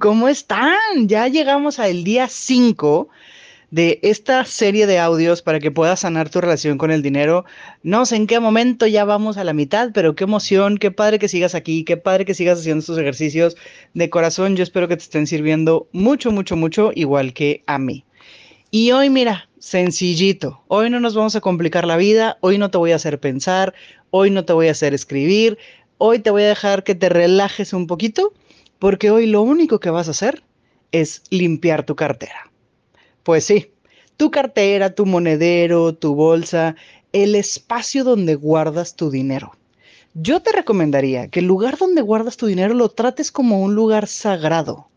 ¿cómo están? Ya llegamos al día 5 de esta serie de audios para que puedas sanar tu relación con el dinero. No sé en qué momento ya vamos a la mitad, pero qué emoción, qué padre que sigas aquí, qué padre que sigas haciendo estos ejercicios. De corazón, yo espero que te estén sirviendo mucho, mucho, mucho, igual que a mí. Y hoy, mira, sencillito. Hoy no nos vamos a complicar la vida, hoy no te voy a hacer pensar, hoy no te voy a hacer escribir, hoy te voy a dejar que te relajes un poquito, porque hoy lo único que vas a hacer es limpiar tu cartera. Pues sí, tu cartera, tu monedero, tu bolsa, el espacio donde guardas tu dinero. Yo te recomendaría que el lugar donde guardas tu dinero lo trates como un lugar sagrado.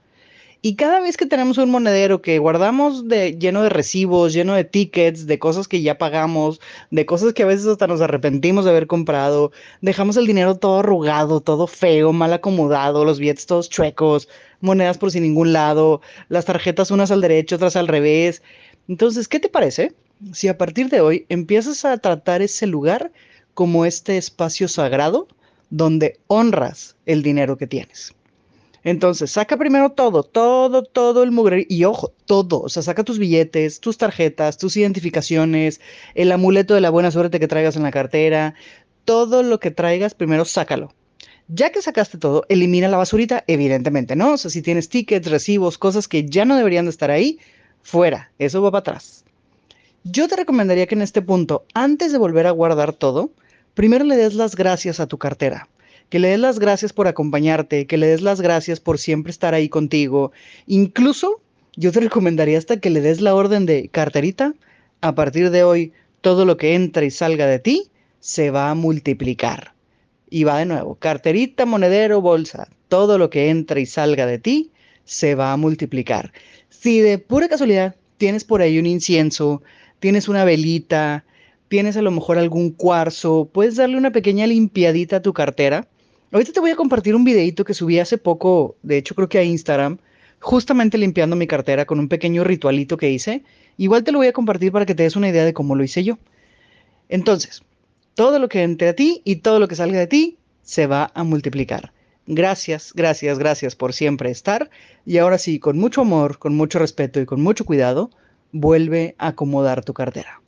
Y cada vez que tenemos un monedero que guardamos de, lleno de recibos, lleno de tickets, de cosas que ya pagamos, de cosas que a veces hasta nos arrepentimos de haber comprado, dejamos el dinero todo arrugado, todo feo, mal acomodado, los billetes todos chuecos, monedas por sin ningún lado, las tarjetas unas al derecho, otras al revés. Entonces, ¿qué te parece si a partir de hoy empiezas a tratar ese lugar como este espacio sagrado donde honras el dinero que tienes? Entonces, saca primero todo, todo, todo el mugre. Y ojo, todo. O sea, saca tus billetes, tus tarjetas, tus identificaciones, el amuleto de la buena suerte que traigas en la cartera. Todo lo que traigas, primero sácalo. Ya que sacaste todo, elimina la basurita, evidentemente, ¿no? O sea, si tienes tickets, recibos, cosas que ya no deberían de estar ahí, fuera, eso va para atrás. Yo te recomendaría que en este punto, antes de volver a guardar todo, primero le des las gracias a tu cartera, que le des las gracias por acompañarte, que le des las gracias por siempre estar ahí contigo. Incluso yo te recomendaría hasta que le des la orden de carterita, a partir de hoy todo lo que entra y salga de ti se va a multiplicar. Y va de nuevo, carterita, monedero, bolsa, todo lo que entra y salga de ti se va a multiplicar. Si de pura casualidad tienes por ahí un incienso, tienes una velita, tienes a lo mejor algún cuarzo, puedes darle una pequeña limpiadita a tu cartera. Ahorita te voy a compartir un videito que subí hace poco, de hecho creo que a Instagram, justamente limpiando mi cartera con un pequeño ritualito que hice. Igual te lo voy a compartir para que te des una idea de cómo lo hice yo. Entonces, todo lo que entre a ti y todo lo que salga de ti se va a multiplicar. Gracias, gracias, gracias por siempre estar. Y ahora sí, con mucho amor, con mucho respeto y con mucho cuidado, vuelve a acomodar tu cartera.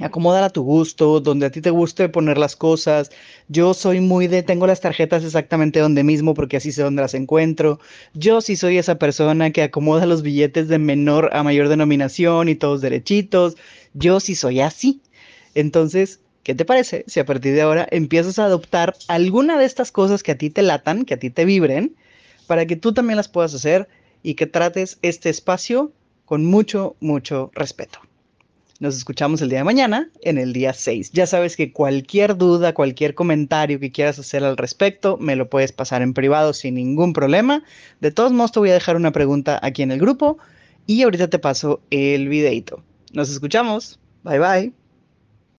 Acomódala a tu gusto, donde a ti te guste poner las cosas. Yo soy muy de, tengo las tarjetas exactamente donde mismo porque así sé dónde las encuentro. Yo sí soy esa persona que acomoda los billetes de menor a mayor denominación y todos derechitos. Yo sí soy así. Entonces, ¿Qué te parece si a partir de ahora empiezas a adoptar alguna de estas cosas que a ti te latan, que a ti te vibren, para que tú también las puedas hacer y que trates este espacio con mucho, mucho respeto? Nos escuchamos el día de mañana en el día 6. Ya sabes que cualquier duda, cualquier comentario que quieras hacer al respecto, me lo puedes pasar en privado sin ningún problema. De todos modos, te voy a dejar una pregunta aquí en el grupo y ahorita te paso el videito. Nos escuchamos. Bye bye.